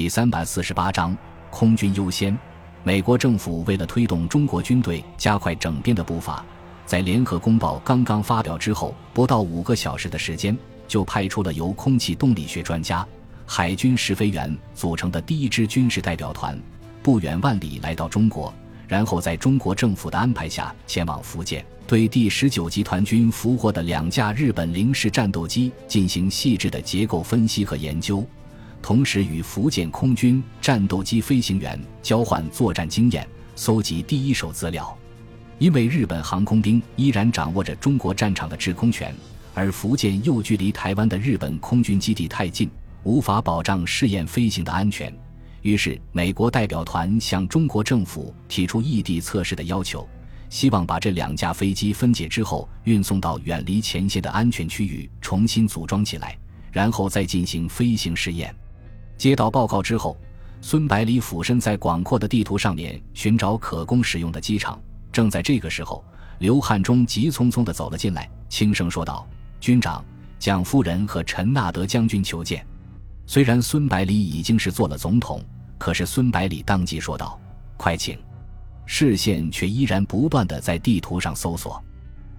第三百四十八章空军优先。美国政府为了推动中国军队加快整编的步伐，在联合公报刚刚发表之后不到五个小时的时间，就派出了由空气动力学专家、海军试飞员组成的第一支军事代表团，不远万里来到中国，然后在中国政府的安排下前往福建，对第十九集团军俘获的两架日本零式战斗机进行细致的结构分析和研究。同时与福建空军战斗机飞行员交换作战经验，搜集第一手资料。因为日本航空兵依然掌握着中国战场的制空权，而福建又距离台湾的日本空军基地太近，无法保障试验飞行的安全。于是，美国代表团向中国政府提出异地测试的要求，希望把这两架飞机分解之后运送到远离前线的安全区域，重新组装起来，然后再进行飞行试验。接到报告之后，孙百里俯身在广阔的地图上面寻找可供使用的机场。正在这个时候，刘汉忠急匆匆地走了进来，轻声说道：“军长，蒋夫人和陈纳德将军求见。”虽然孙百里已经是做了总统，可是孙百里当即说道：“快请。”视线却依然不断地在地图上搜索。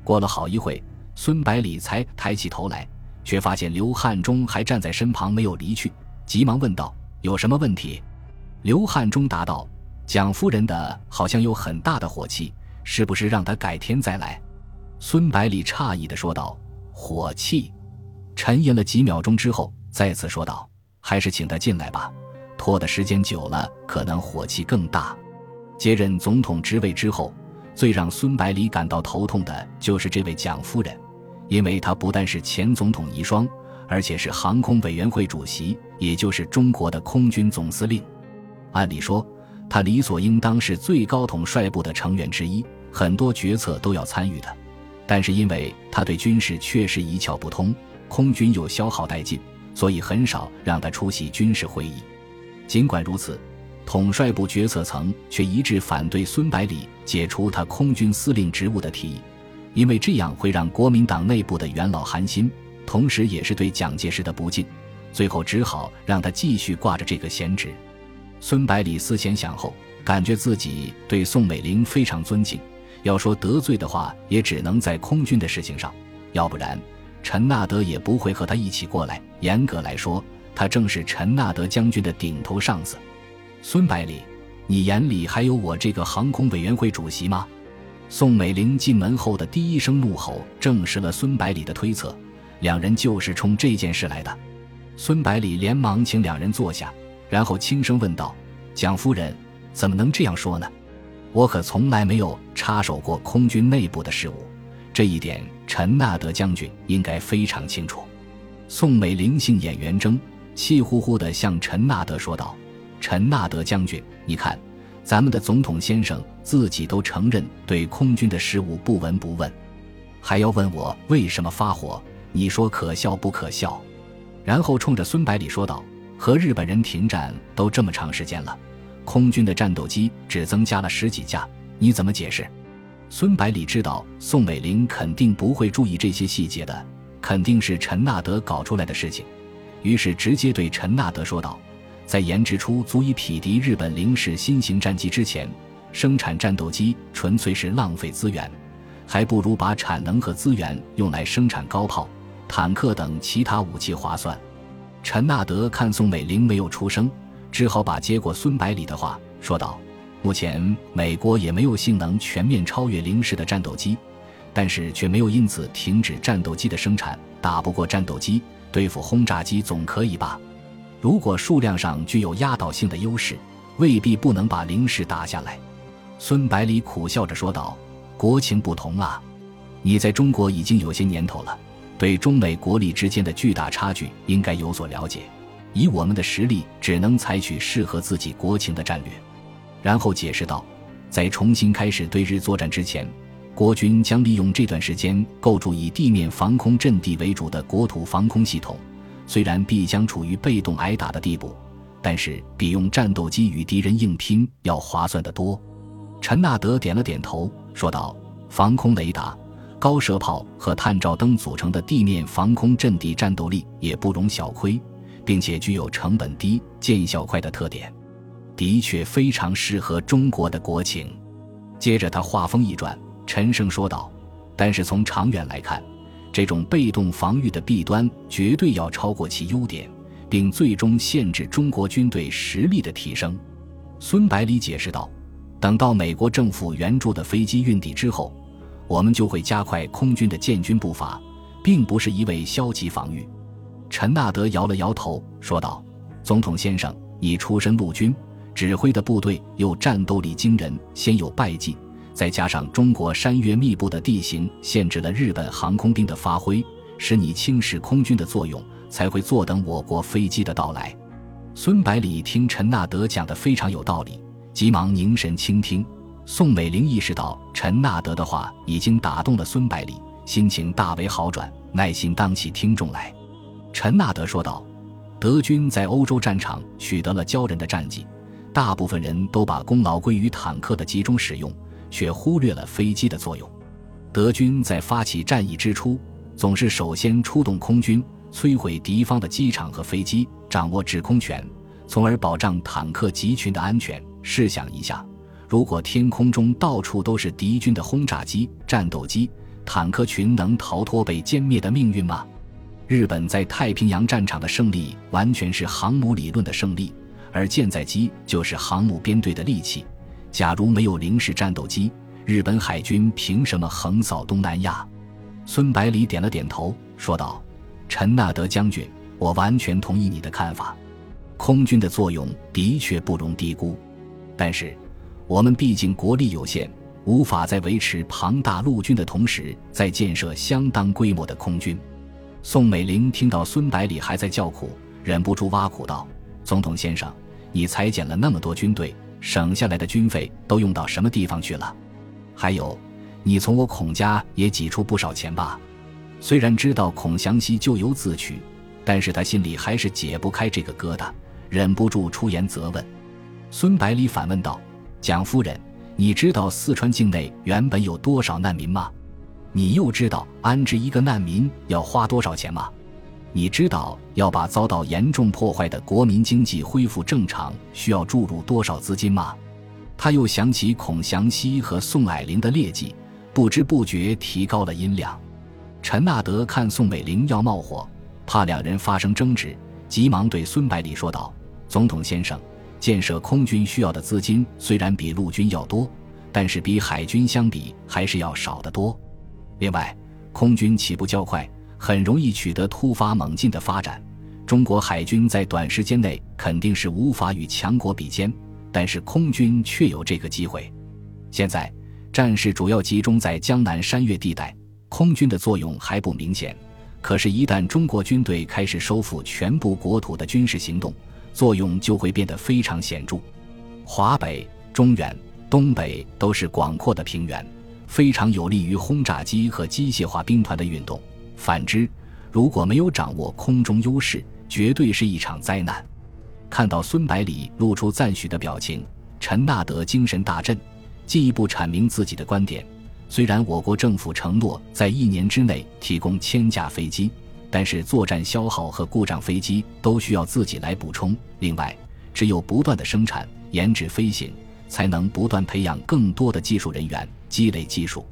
过了好一会，孙百里才抬起头来，却发现刘汉忠还站在身旁，没有离去。急忙问道：“有什么问题？”刘汉忠答道：“蒋夫人的好像有很大的火气，是不是让她改天再来？”孙百里诧异的说道：“火气？”沉吟了几秒钟之后，再次说道：“还是请她进来吧，拖的时间久了，可能火气更大。”接任总统职位之后，最让孙百里感到头痛的就是这位蒋夫人，因为她不但是前总统遗孀。而且是航空委员会主席，也就是中国的空军总司令。按理说，他理所应当是最高统帅部的成员之一，很多决策都要参与的。但是因为他对军事确实一窍不通，空军又消耗殆尽，所以很少让他出席军事会议。尽管如此，统帅部决策层却一致反对孙百里解除他空军司令职务的提议，因为这样会让国民党内部的元老寒心。同时，也是对蒋介石的不敬，最后只好让他继续挂着这个闲职。孙百里思前想后，感觉自己对宋美龄非常尊敬。要说得罪的话，也只能在空军的事情上，要不然陈纳德也不会和他一起过来。严格来说，他正是陈纳德将军的顶头上司。孙百里，你眼里还有我这个航空委员会主席吗？宋美龄进门后的第一声怒吼，证实了孙百里的推测。两人就是冲这件事来的。孙百里连忙请两人坐下，然后轻声问道：“蒋夫人，怎么能这样说呢？我可从来没有插手过空军内部的事务，这一点陈纳德将军应该非常清楚。”宋美龄杏眼圆睁，气呼呼地向陈纳德说道：“陈纳德将军，你看，咱们的总统先生自己都承认对空军的事务不闻不问，还要问我为什么发火？”你说可笑不可笑？然后冲着孙百里说道：“和日本人停战都这么长时间了，空军的战斗机只增加了十几架，你怎么解释？”孙百里知道宋美龄肯定不会注意这些细节的，肯定是陈纳德搞出来的事情，于是直接对陈纳德说道：“在研制出足以匹敌日本零式新型战机之前，生产战斗机纯粹是浪费资源，还不如把产能和资源用来生产高炮。”坦克等其他武器划算。陈纳德看宋美龄没有出声，只好把接过孙百里的话说道：“目前美国也没有性能全面超越零式的战斗机，但是却没有因此停止战斗机的生产。打不过战斗机，对付轰炸机总可以吧？如果数量上具有压倒性的优势，未必不能把零式打下来。”孙百里苦笑着说道：“国情不同啊，你在中国已经有些年头了。”对中美国力之间的巨大差距应该有所了解，以我们的实力，只能采取适合自己国情的战略。然后解释道，在重新开始对日作战之前，国军将利用这段时间构筑以地面防空阵地为主的国土防空系统。虽然必将处于被动挨打的地步，但是比用战斗机与敌人硬拼要划算得多。陈纳德点了点头，说道：“防空雷达。”高射炮和探照灯组成的地面防空阵地战斗力也不容小窥，并且具有成本低、见效快的特点，的确非常适合中国的国情。接着他话锋一转，沉声说道：“但是从长远来看，这种被动防御的弊端绝对要超过其优点，并最终限制中国军队实力的提升。”孙百里解释道：“等到美国政府援助的飞机运抵之后，我们就会加快空军的建军步伐，并不是一味消极防御。”陈纳德摇了摇头，说道：“总统先生，你出身陆军，指挥的部队又战斗力惊人，先有败绩，再加上中国山岳密布的地形限制了日本航空兵的发挥，使你轻视空军的作用，才会坐等我国飞机的到来。”孙百里听陈纳德讲得非常有道理，急忙凝神倾听。宋美龄意识到陈纳德的话已经打动了孙百里，心情大为好转，耐心当起听众来。陈纳德说道：“德军在欧洲战场取得了骄人的战绩，大部分人都把功劳归于坦克的集中使用，却忽略了飞机的作用。德军在发起战役之初，总是首先出动空军，摧毁敌方的机场和飞机，掌握制空权，从而保障坦克集群的安全。试想一下，如果天空中到处都是敌军的轰炸机、战斗机，坦克群能逃脱被歼灭的命运吗？”日本在太平洋战场的胜利完全是航母理论的胜利，而舰载机就是航母编队的利器。假如没有零式战斗机，日本海军凭什么横扫东南亚？孙百里点了点头，说道：“陈纳德将军，我完全同意你的看法。空军的作用的确不容低估，但是我们毕竟国力有限，无法在维持庞大陆军的同时，再建设相当规模的空军。”宋美龄听到孙百里还在叫苦，忍不住挖苦道：“总统先生，你裁减了那么多军队，省下来的军费都用到什么地方去了？还有，你从我孔家也挤出不少钱吧？”虽然知道孔祥熙咎由自取，但是他心里还是解不开这个疙瘩，忍不住出言责问。孙百里反问道：“蒋夫人，你知道四川境内原本有多少难民吗？”你又知道安置一个难民要花多少钱吗？你知道要把遭到严重破坏的国民经济恢复正常需要注入多少资金吗？他又想起孔祥熙和宋霭龄的劣迹，不知不觉提高了音量。陈纳德看宋美龄要冒火，怕两人发生争执，急忙对孙百里说道：“总统先生，建设空军需要的资金虽然比陆军要多，但是比海军相比还是要少得多。”另外，空军起步较快，很容易取得突发猛进的发展。中国海军在短时间内肯定是无法与强国比肩，但是空军却有这个机会。现在战事主要集中在江南山岳地带，空军的作用还不明显。可是，一旦中国军队开始收复全部国土的军事行动，作用就会变得非常显著。华北、中原、东北都是广阔的平原。非常有利于轰炸机和机械化兵团的运动。反之，如果没有掌握空中优势，绝对是一场灾难。看到孙百里露出赞许的表情，陈纳德精神大振，进一步阐明自己的观点：虽然我国政府承诺在一年之内提供千架飞机，但是作战消耗和故障飞机都需要自己来补充。另外，只有不断的生产、研制飞行，才能不断培养更多的技术人员。积累技术，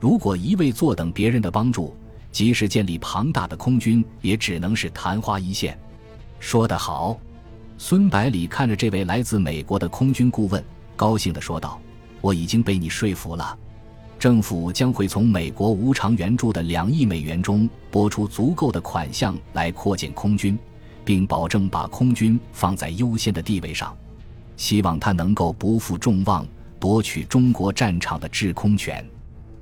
如果一味坐等别人的帮助，即使建立庞大的空军，也只能是昙花一现。说得好，孙百里看着这位来自美国的空军顾问，高兴地说道：“我已经被你说服了。政府将会从美国无偿援助的两亿美元中拨出足够的款项来扩建空军，并保证把空军放在优先的地位上。希望他能够不负众望。”夺取中国战场的制空权，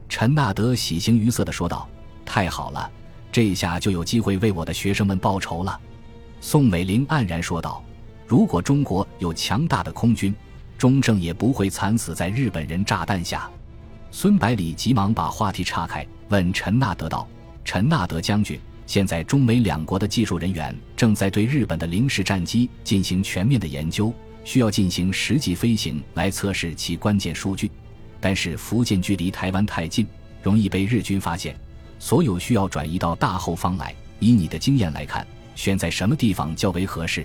陈纳德喜形于色地说道：“太好了，这下就有机会为我的学生们报仇了。”宋美龄黯然说道：“如果中国有强大的空军，中正也不会惨死在日本人炸弹下。”孙百里急忙把话题岔开，问陈纳德道：“陈纳德将军，现在中美两国的技术人员正在对日本的零式战机进行全面的研究。”需要进行实际飞行来测试其关键数据，但是福建距离台湾太近，容易被日军发现。所有需要转移到大后方来。以你的经验来看，选在什么地方较为合适？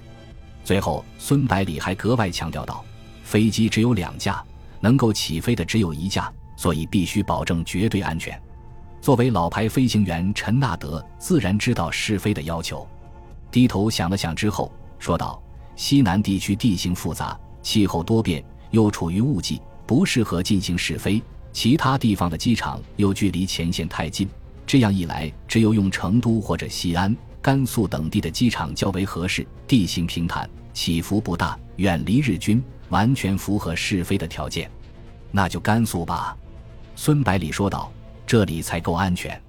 最后，孙百里还格外强调道：“飞机只有两架，能够起飞的只有一架，所以必须保证绝对安全。”作为老牌飞行员，陈纳德自然知道试飞的要求，低头想了想之后说道：“西南地区地形复杂，气候多变，又处于雾季，不适合进行试飞。其他地方的机场又距离前线太近，这样一来，只有用成都或者西安。”甘肃等地的机场较为合适，地形平坦，起伏不大，远离日军，完全符合试飞的条件。那就甘肃吧，孙百里说道：“这里才够安全。”